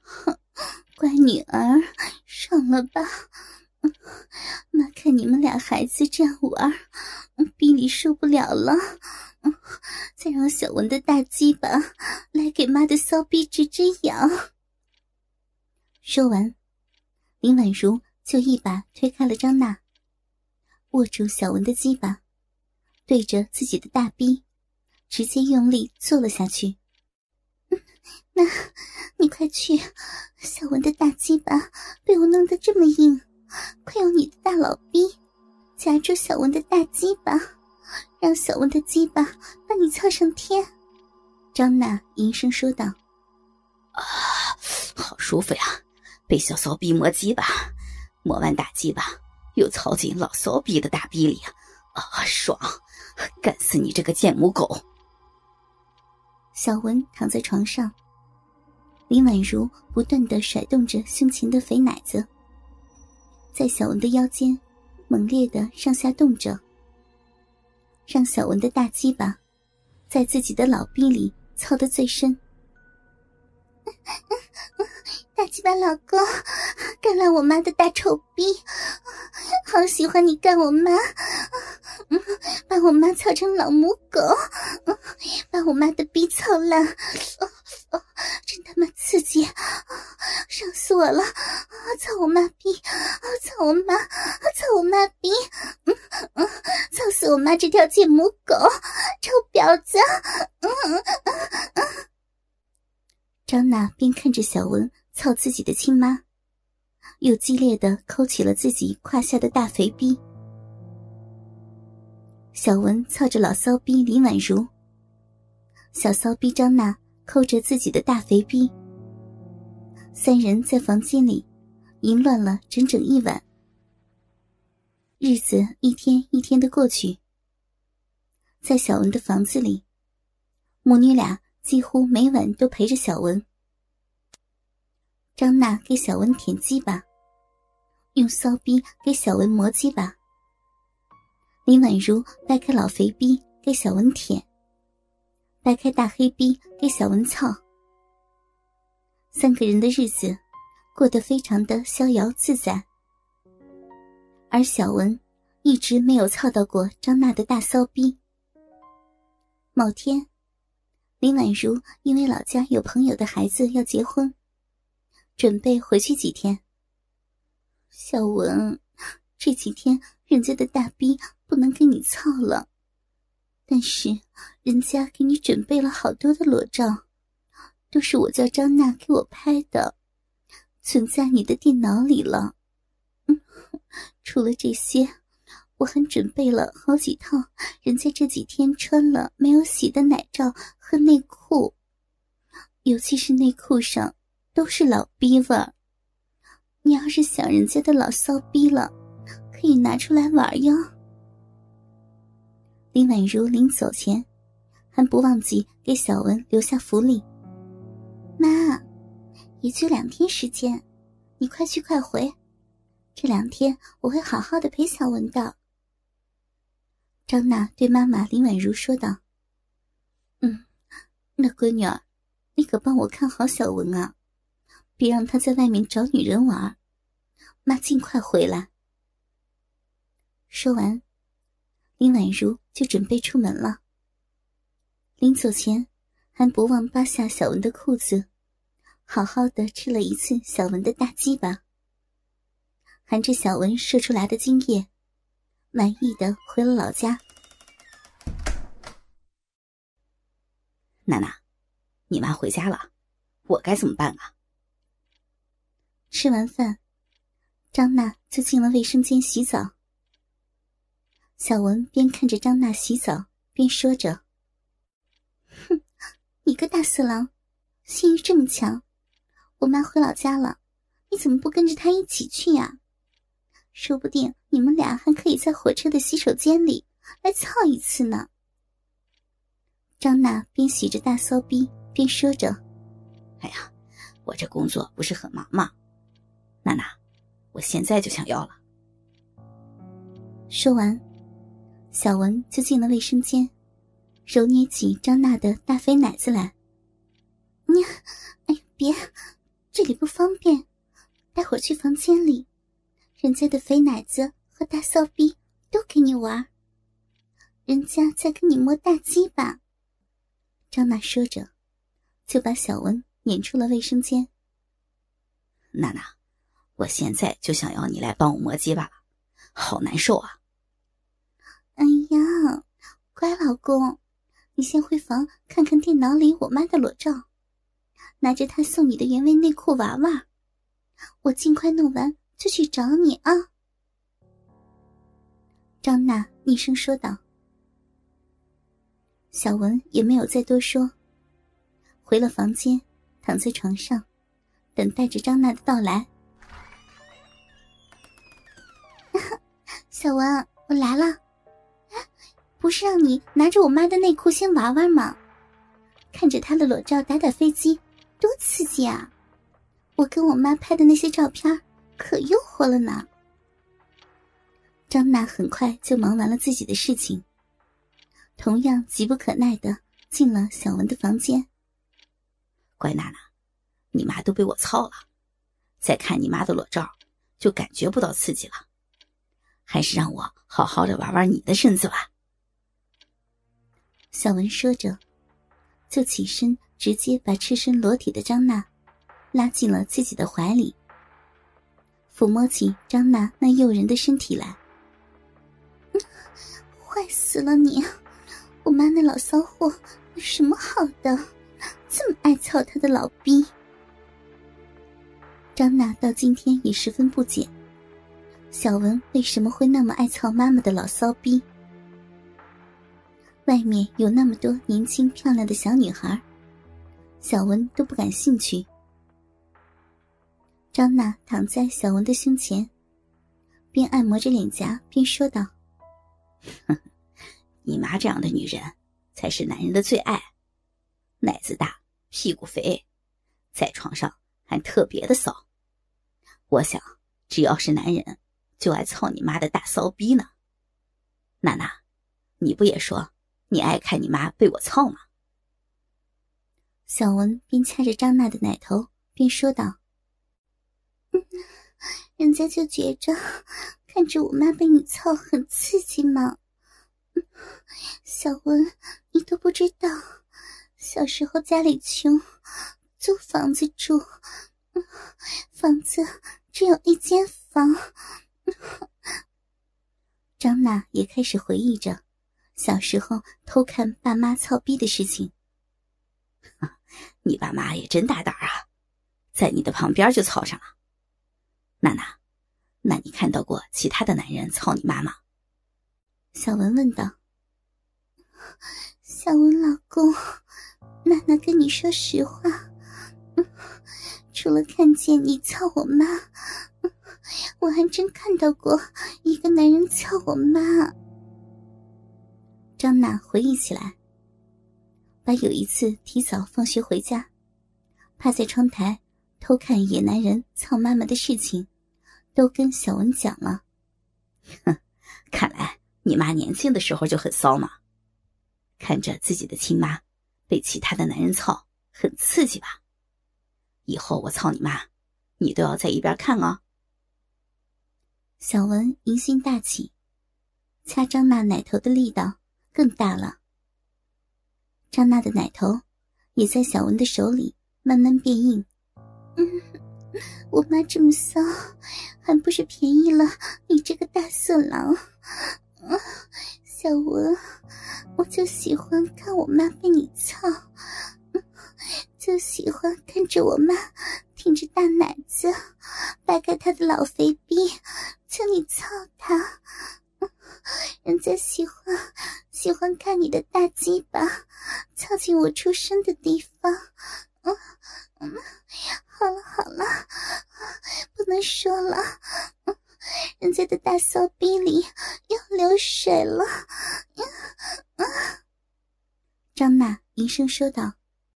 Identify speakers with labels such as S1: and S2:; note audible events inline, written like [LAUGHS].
S1: 哼 [LAUGHS] 乖女儿，爽了吧？妈看你们俩孩子这样玩，逼里受不了了。再让小文的大鸡巴来给妈的骚逼直直痒。说完，林婉如就一把推开了张娜，握住小文的鸡巴，对着自己的大逼，直接用力坐了下去。那，[LAUGHS] 你快去！小文的大鸡巴被我弄得这么硬，快用你的大老逼夹住小文的大鸡巴，让小文的鸡巴把你翘上天。张娜吟声说道：“
S2: 啊，好舒服呀！被小骚逼磨鸡巴，磨完大鸡巴又操进老骚逼的大逼里，啊，爽！干死你这个贱母狗！”
S1: 小文躺在床上。林婉如不断的甩动着胸前的肥奶子，在小文的腰间猛烈的上下动着，让小文的大鸡巴在自己的老逼里操得最深。[LAUGHS] 大鸡巴老公，干了我妈的大臭逼，好喜欢你干我妈，把我妈操成老母狗，把我妈的逼操烂。[LAUGHS] 真他妈，伤死我了！啊操我妈逼！啊操我妈！啊操我妈逼！嗯嗯，操死我妈这条贱母狗！臭婊子！嗯嗯嗯。张娜边看着小文操自己的亲妈，又激烈的抠起了自己胯下的大肥逼。小文操着老骚逼林婉如，小骚逼张娜。抠着自己的大肥逼，三人在房间里淫乱了整整一晚。日子一天一天的过去，在小文的房子里，母女俩几乎每晚都陪着小文。张娜给小文舔鸡巴，用骚逼给小文磨鸡巴。林婉如掰开老肥逼给小文舔。掰开大黑逼给小文操，三个人的日子过得非常的逍遥自在。而小文一直没有操到过张娜的大骚逼。某天，林婉如因为老家有朋友的孩子要结婚，准备回去几天。小文，这几天人家的大逼不能给你操了。但是，人家给你准备了好多的裸照，都是我叫张娜给我拍的，存在你的电脑里了。嗯，除了这些，我还准备了好几套人家这几天穿了没有洗的奶罩和内裤，尤其是内裤上都是老逼味儿。你要是想人家的老骚逼了，可以拿出来玩哟。林婉如临走前，还不忘记给小文留下福利。妈，也就两天时间，你快去快回。这两天我会好好的陪小文的。张娜对妈妈林婉如说道：“嗯，那闺女儿，你可帮我看好小文啊，别让他在外面找女人玩。妈尽快回来。”说完。林婉如就准备出门了。临走前，还不忘扒下小文的裤子，好好的吃了一次小文的大鸡巴，含着小文射出来的精液，满意的回了老家。
S2: 娜娜，你妈回家了，我该怎么办啊？
S1: 吃完饭，张娜就进了卫生间洗澡。小文边看着张娜洗澡，边说着：“哼，你个大色狼，性欲这么强！我妈回老家了，你怎么不跟着她一起去呀？说不定你们俩还可以在火车的洗手间里来操一次呢。”张娜边洗着大骚逼边说着：“
S2: 哎呀，我这工作不是很忙吗？娜娜，我现在就想要了。”
S1: 说完。小文就进了卫生间，揉捏起张娜的大肥奶子来。你，哎，别，这里不方便，待会儿去房间里，人家的肥奶子和大骚逼都给你玩。人家在跟你摸大鸡巴？张娜说着，就把小文撵出了卫生间。
S2: 娜娜，我现在就想要你来帮我磨鸡巴了，好难受啊！
S1: 哎呀，乖老公，你先回房看看电脑里我妈的裸照，拿着他送你的原味内裤玩玩。我尽快弄完就去找你啊！张娜厉声说道。小文也没有再多说，回了房间，躺在床上，等待着张娜的到来。[LAUGHS] 小文，我来了，不是让你拿着我妈的内裤先玩玩吗？看着她的裸照打打飞机，多刺激啊！我跟我妈拍的那些照片，可诱惑了呢。张娜很快就忙完了自己的事情。同样急不可耐的进了小文的房间。
S2: 乖娜娜，你妈都被我操了，再看你妈的裸照，就感觉不到刺激了。还是让我好好的玩玩你的身子吧。
S1: 小文说着，就起身，直接把赤身裸体的张娜拉进了自己的怀里，抚摸起张娜那诱人的身体来。[LAUGHS] 坏死了你！我妈那老骚货有什么好的？这么爱操她的老逼。张娜到今天也十分不解，小文为什么会那么爱操妈妈的老骚逼？外面有那么多年轻漂亮的小女孩，小文都不感兴趣。张娜躺在小文的胸前，边按摩着脸颊边说道：“
S2: 哼。”你妈这样的女人，才是男人的最爱，奶子大，屁股肥，在床上还特别的骚。我想，只要是男人，就爱操你妈的大骚逼呢。娜娜，你不也说你爱看你妈被我操吗？
S1: 小文边掐着张娜的奶头边说道：“嗯，人家就觉着看着我妈被你操很刺激嘛。”小文，你都不知道，小时候家里穷，租房子住，房子只有一间房。张娜也开始回忆着小时候偷看爸妈操逼的事情。[LAUGHS]
S2: 你爸妈也真大胆啊，在你的旁边就操上了。娜娜，那你看到过其他的男人操你妈吗？
S1: 小文问道：“小文老公，娜娜跟你说实话，除了看见你操我妈，我还真看到过一个男人操我妈。”张娜回忆起来，把有一次提早放学回家，趴在窗台偷看野男人操妈妈的事情，都跟小文讲了。
S2: 哼，看来。你妈年轻的时候就很骚嘛，看着自己的亲妈被其他的男人操，很刺激吧？以后我操你妈，你都要在一边看哦。
S1: 小文疑心大起，掐张娜奶头的力道更大了。张娜的奶头也在小文的手里慢慢变硬。嗯，我妈这么骚，还不是便宜了你这个大色狼？小文，我就喜欢看我妈被你操，就喜欢看着我妈挺着大奶子，掰开她的老肥逼，叫你操她。人家喜欢喜欢看你的大鸡巴操进我出生的地方。嗯嗯，好了好了，不能说了。人家的大骚逼里要流水了，张娜低声说道。